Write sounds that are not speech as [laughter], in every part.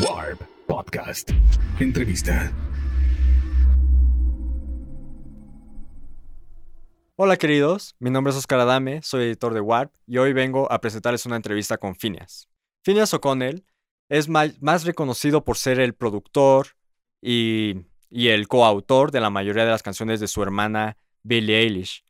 Warp Podcast. Entrevista. Hola queridos, mi nombre es Oscar Adame, soy editor de Warp y hoy vengo a presentarles una entrevista con Phineas. Phineas O'Connell es más reconocido por ser el productor y, y el coautor de la mayoría de las canciones de su hermana Billie Eilish.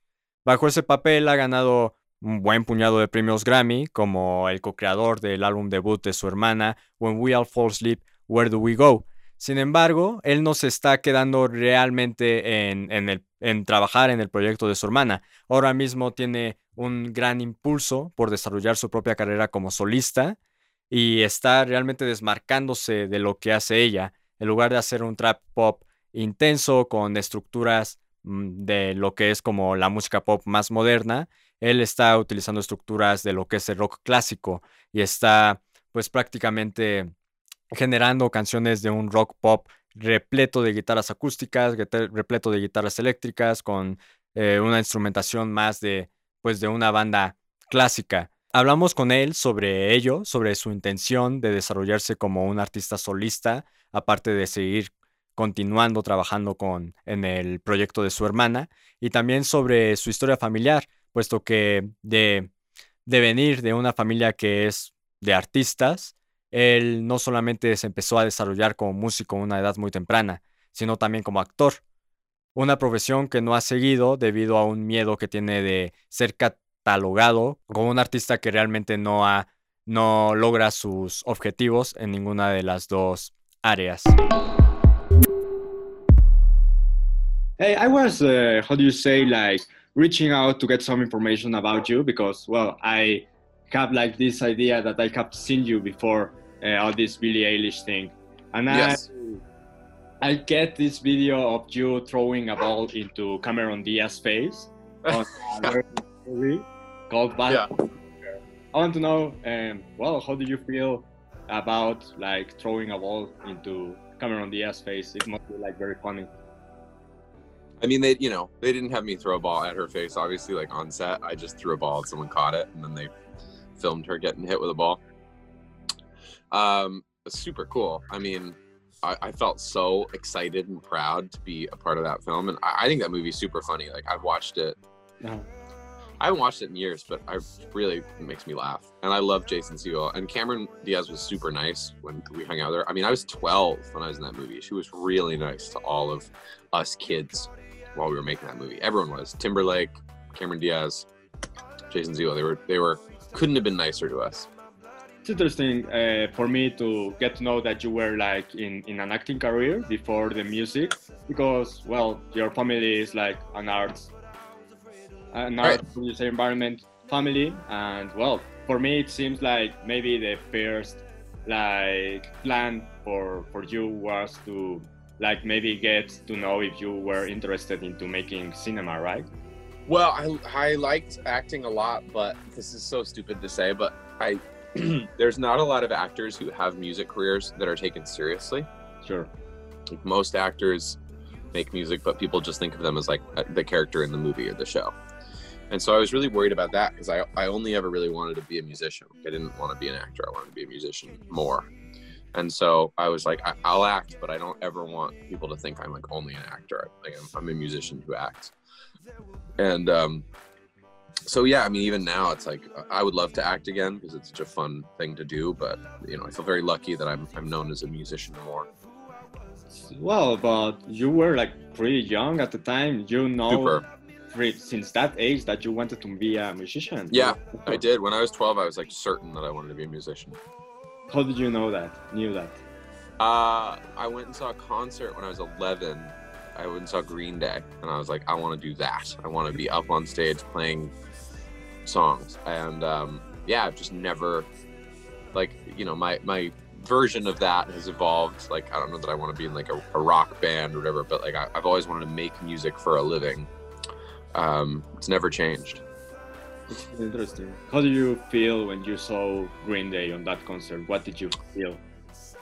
Bajo ese papel ha ganado un buen puñado de premios Grammy, como el co-creador del álbum debut de su hermana, When We All Fall Asleep, Where Do We Go? Sin embargo, él no se está quedando realmente en, el, en trabajar en el proyecto de su hermana. Ahora mismo tiene un gran impulso por desarrollar su propia carrera como solista y está realmente desmarcándose de lo que hace ella. En lugar de hacer un trap pop intenso con estructuras de lo que es como la música pop más moderna, él está utilizando estructuras de lo que es el rock clásico y está pues prácticamente generando canciones de un rock pop repleto de guitarras acústicas, repleto de guitarras eléctricas, con eh, una instrumentación más de pues de una banda clásica. Hablamos con él sobre ello, sobre su intención de desarrollarse como un artista solista, aparte de seguir continuando trabajando con en el proyecto de su hermana, y también sobre su historia familiar, puesto que de, de venir de una familia que es de artistas, él no solamente se empezó a desarrollar como músico a una edad muy temprana, sino también como actor. Una profesión que no ha seguido debido a un miedo que tiene de ser catalogado como un artista que realmente no, ha, no logra sus objetivos en ninguna de las dos áreas. Hey, I was, uh, how do you say, like, reaching out to get some information about you because, well, I have like this idea that I have seen you before uh, all this Billie Eilish thing, and yes. I I get this video of you throwing a ball into Cameron Diaz's face [laughs] on a movie called Bad. Yeah. I want to know, um, well, how do you feel about like throwing a ball into Cameron Diaz's face? It must be like very funny. I mean, they you know they didn't have me throw a ball at her face. Obviously, like on set, I just threw a ball and someone caught it, and then they filmed her getting hit with a ball. Um, super cool. I mean, I, I, felt so excited and proud to be a part of that film, and I, I think that movie's super funny. Like I've watched it. Uh-huh. I haven't watched it in years, but I really makes me laugh. And I love Jason Segel. And Cameron Diaz was super nice when we hung out there. I mean, I was 12 when I was in that movie. She was really nice to all of us kids while we were making that movie. Everyone was Timberlake, Cameron Diaz, Jason Segel. They were they were couldn't have been nicer to us. It's interesting uh, for me to get to know that you were like in, in an acting career before the music because well your family is like an arts an art right. environment family and well for me it seems like maybe the first like plan for for you was to like maybe get to know if you were interested into making cinema, right? Well, I I liked acting a lot, but this is so stupid to say, but I [clears throat] there's not a lot of actors who have music careers that are taken seriously. Sure. Like most actors make music, but people just think of them as like the character in the movie or the show. And so I was really worried about that because I, I only ever really wanted to be a musician. I didn't want to be an actor. I wanted to be a musician more. And so I was like, I, will act, but I don't ever want people to think I'm like only an actor. Like I'm, I'm a musician who acts. And um, so yeah, I mean, even now it's like I would love to act again because it's such a fun thing to do. But you know, I feel very lucky that I'm I'm known as a musician more. Well, but you were like pretty young at the time. You know, Super. since that age that you wanted to be a musician. Yeah, [laughs] I did. When I was 12, I was like certain that I wanted to be a musician. How did you know that? Knew that? Uh, I went and saw a concert when I was 11. I went and saw Green Day, and I was like, I want to do that. I want to be up on stage playing songs, and um, yeah, I've just never, like, you know, my my version of that has evolved. Like, I don't know that I want to be in like a, a rock band or whatever, but like, I, have always wanted to make music for a living. Um, it's never changed. It's interesting. How do you feel when you saw Green Day on that concert? What did you feel?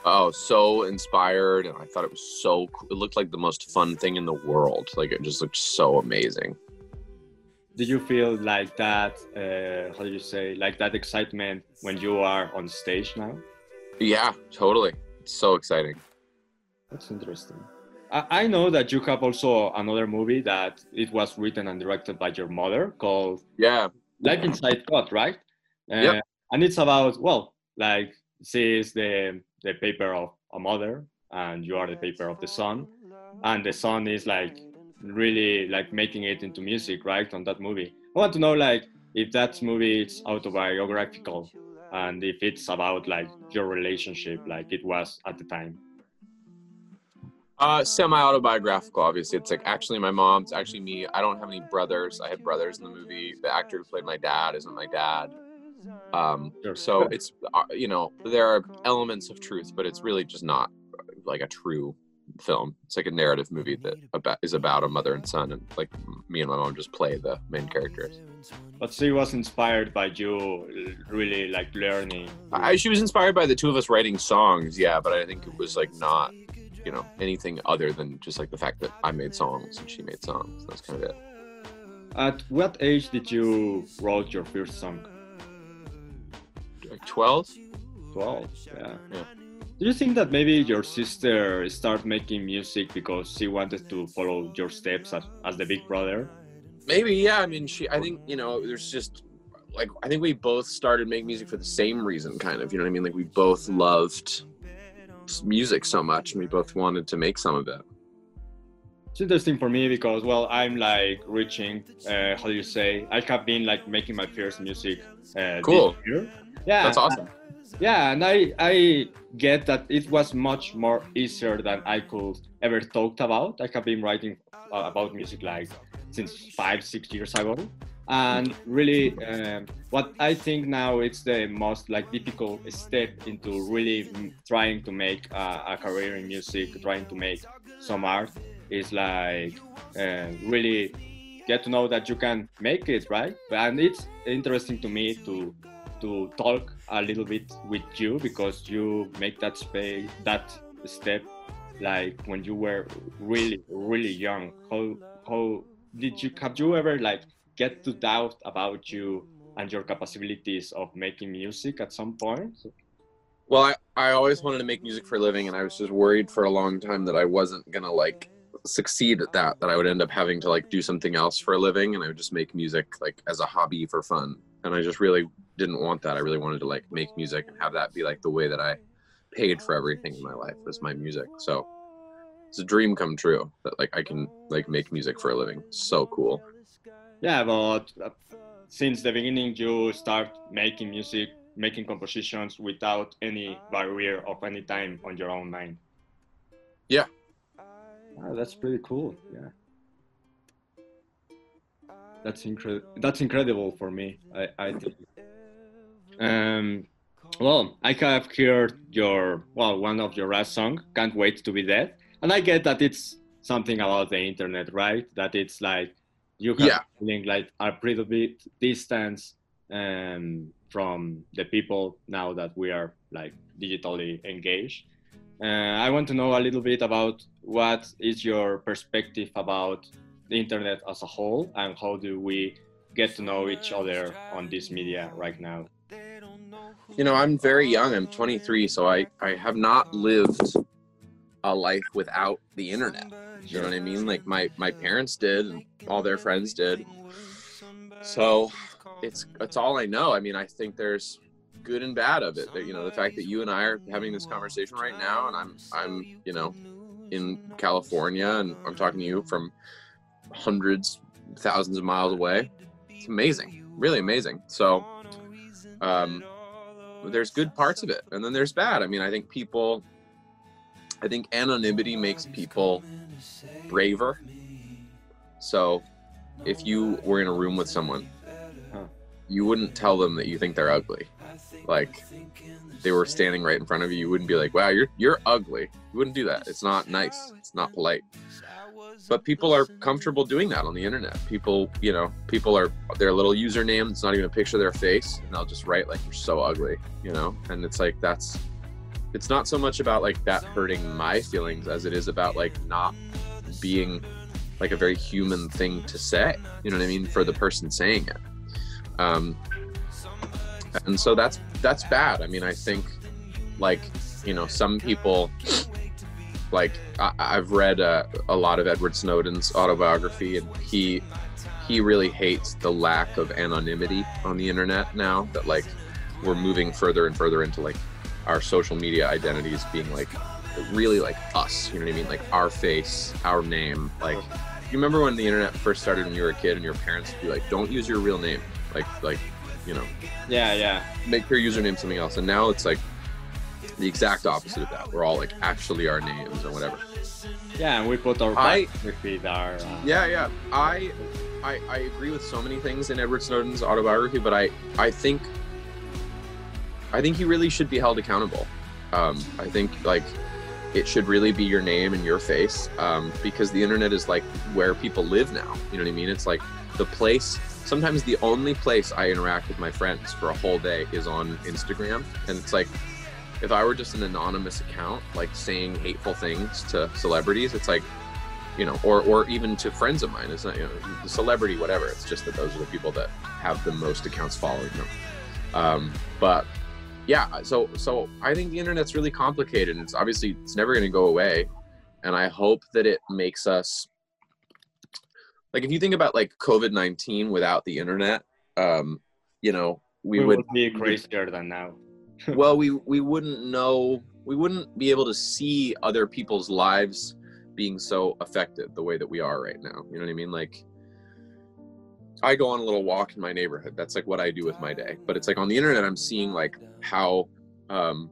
Oh, so inspired, and I thought it was so. Cool. It looked like the most fun thing in the world. Like it just looked so amazing. Did you feel like that? Uh, how do you say? Like that excitement when you are on stage now? Yeah, totally. It's so exciting. That's interesting. I, I know that you have also another movie that it was written and directed by your mother called Yeah. Life Inside Out, right? Uh, Yep. And it's about well, like she is the the paper of a mother, and you are the paper of the son, and the son is like really like making it into music, right? On that movie, I want to know like if that movie is autobiographical, and if it's about like your relationship, like it was at the time. Uh, semi-autobiographical. Obviously, it's like actually my mom's actually me. I don't have any brothers. I had brothers in the movie. The actor who played my dad isn't my dad. Um, so it's uh, you know there are elements of truth, but it's really just not uh, like a true film. It's like a narrative movie that about, is about a mother and son, and like me and my mom just play the main characters. But she was inspired by you really like learning. I, she was inspired by the two of us writing songs, yeah, but I think it was like not, you know, anything other than just like the fact that I made songs and she made songs. That's kind of it. At what age did you write your first song? Like 12? 12 yeah. Yeah. do you think that maybe your sister started making music because she wanted to follow your steps as, as the big brother Maybe, yeah. I mean, she, I think, you know, there's just like, I think we both started making music for the same reason, kind of. You know what I mean? Like, we both loved music so much and we both wanted to make some of it. it's interesting for me because well i'm like reaching uh, how do you say i have been like making my first music uh, Cool. this year yeah That's awesome. yeah and i i get that it was much more easier than i could ever talked about i have been writing uh, about music like since five six years ago and really um, what i think now it's the most like difficult step into really trying to make a, a career in music trying to make some art is like uh, really get to know that you can make it right? And it's interesting to me to to talk a little bit with you because you make that space that step like when you were really really young. How how did you have you ever like get to doubt about you and your capabilities of making music at some point Well, I, I always wanted to make music for a living, and I was just worried for a long time that I wasn't gonna like succeed at that. That I would end up having to like do something else for a living, and I would just make music like as a hobby for fun. And I just really didn't want that. I really wanted to like make music and have that be like the way that I paid for everything in my life was my music. So it's a dream come true that like I can like make music for a living. So cool. Yeah but uh, since the beginning you start making music making compositions without any barrier of any time on your own mind. Yeah. Ah, that's pretty cool yeah. That's incredible that's incredible for me i i think. Um well i have heard your well one of your last song can't wait to be dead and i get that it's something about the internet right? That it's like you have Yeah. feeling like a pretty bit distance um, from the people now that we are like digitally engaged. Uh, I want to know a little bit about what is your perspective about the internet as a whole and how do we get to know each other on this media right now. you know i'm very young i'm 23 so i i have not lived a life without the internet. You know what i mean? Like my my parents did and all their friends did. So it's it's all i know. I mean i think there's good and bad of it. You know the fact that you and i are having this conversation right now and i'm i'm you know in california and i'm talking to you from hundreds thousands of miles away it's amazing. Really amazing. So um there's good parts of it and then there's bad. I mean i think people i think anonymity makes people braver. So if you were in a room with someone Huh. you wouldn't tell them that you think they're ugly. Like they were standing right in front of you you wouldn't be like wow you're you're ugly. You wouldn't do that. It's not nice. It's not polite. But people are comfortable doing that on the internet. People you know people are their little username it's not even a picture of their face and they'll just write like you're so ugly you know? And it's like that's it's not so much about like that hurting my feelings as it is about like not being like a very human thing to say you know what i mean for the person saying it. Um and so that's that's bad. I mean i think like you know some people like I, i've read uh, a lot of edward snowden's autobiography and he he really hates the lack of anonymity on the internet now that like we're moving further and further into like our social media identities being like really like us you know what i mean? Like our face our name like you remember when the internet first started when you were a kid and your parents would be like don't use your real name like like you know? Yeah, yeah. make your username something else and now it's like the exact opposite of that. We're all like actually our names and whatever. Yeah, and we put our I- our uh, yeah yeah. I I, I agree with so many things in Edward Snowden's autobiography, but I, I think I think he really should be held accountable. Um, I think like it should really be your name and your face um, because the internet is like where people live now. You know what I mean? It's like the place. Sometimes the only place I interact with my friends for a whole day is on Instagram, and it's like if I were just an anonymous account, like saying hateful things to celebrities, it's like you know, or or even to friends of mine. It's not you know, the celebrity, whatever. It's just that those are the people that have the most accounts following them. Um, but yeah, so so I think the internet's really complicated. and It's obviously it's never going to go away, and I hope that it makes us like if you think about like COVID nineteen without the internet, um, you know, we, we would would be crazier than now. [laughs] well we we [laughs] wouldn't know we wouldn't be able to see other people's lives being so affected the way that we are right now you know what i mean like i go on a little walk in my neighborhood. That's like what i do with my day. But it's like on the internet i'm seeing like how um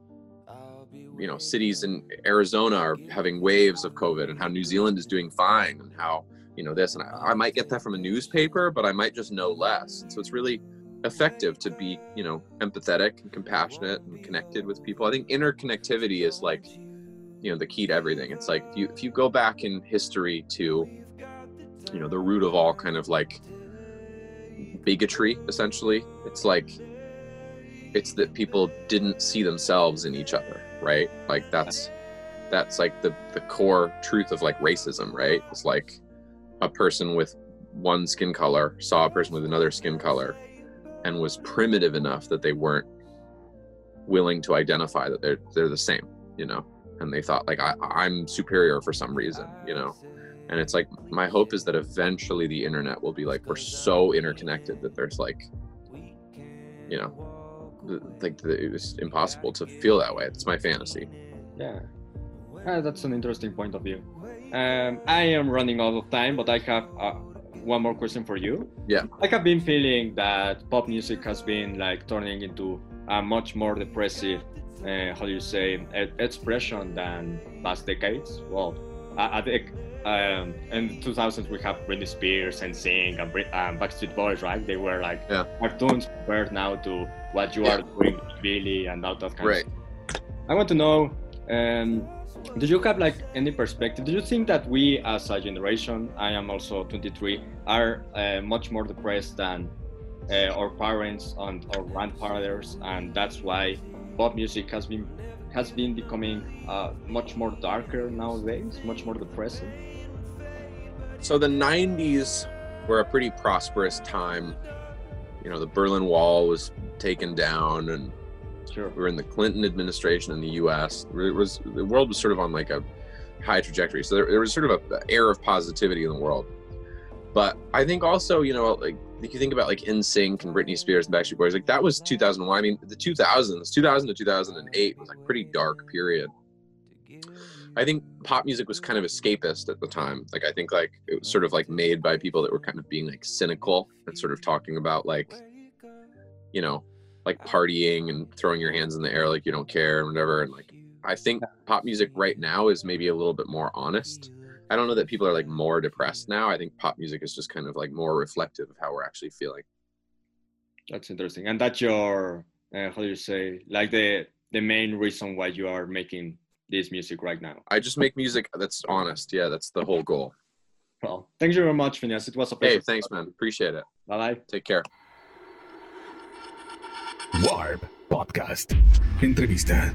you know cities in arizona are having waves of covid and how new zealand is doing fine and how you know this and i, I might get that from a newspaper but i might just know less. And so it's really effective to be you know empathetic and compassionate and connected with people. I think interconnectivity is like you know the key to everything. It's like if you if you go back in history to you know the root of all kind of like bigotry essentially. It's like it's that people didn't see themselves in each other right? Like that's that's like the the core truth of like racism right? It's like a person with one skin color saw a person with another skin color and was primitive enough that they weren't willing to identify that they're they're the same you know? And they thought like I, i'm superior for some reason you know and it's like my hope is that eventually the internet will be like we're so interconnected that there's like you know like the, it's impossible to feel that way it's my fantasy Yeah, Uh, that's an interesting point of view. Um, I am running out of time, but I have uh, one more question for you. Yeah. I have been feeling that pop music has been like turning into a much more depressive, uh, how do you say, e- expression than past decades. Well, I think um, in the 2000s we have Britney Spears and NSYNC and Brit- um, Backstreet Boys, right? They were like Yeah. cartoons compared now to what you Yeah. are doing, Billie, and all that kind right of stuff. I want to know, um, do you have like any perspective? Do you think that we as a generation, I am also 23, are uh, much more depressed than uh, our parents and our grandfathers, and that's why pop music has been has been becoming uh, much more darker nowadays, much more depressing. so the 90s were a pretty prosperous time you know the berlin wall was taken down and Sure. we were in the Clinton administration in the U.S. It was the world was sort of on like a high trajectory, so there, there was sort of a, a air of positivity in the world. But I think also, you know, like if you think about like NSYNC and Britney Spears and Backstreet Boys, like that was 2001. I mean, the 2000s, 2000 to 2008 was like pretty dark period. I think pop music was kind of escapist at the time. Like I think like it was sort of like made by people that were kind of being like cynical and sort of talking about like, you know, like partying and throwing your hands in the air like you don't care and whatever. And like I think pop music right now is maybe a little bit more honest. I don't know that people are like more depressed now. I think pop music is just kind of like more reflective of how we're actually feeling. That's interesting, and that's your uh, how do you say like the the main reason why you are making this music right now. I just make music that's honest. Yeah, that's the whole goal. Well, thank you very much, Finneas. It was a pleasure. Hey, thanks, man. Appreciate it. Bye bye. Take care. Warp Podcast. Entrevista.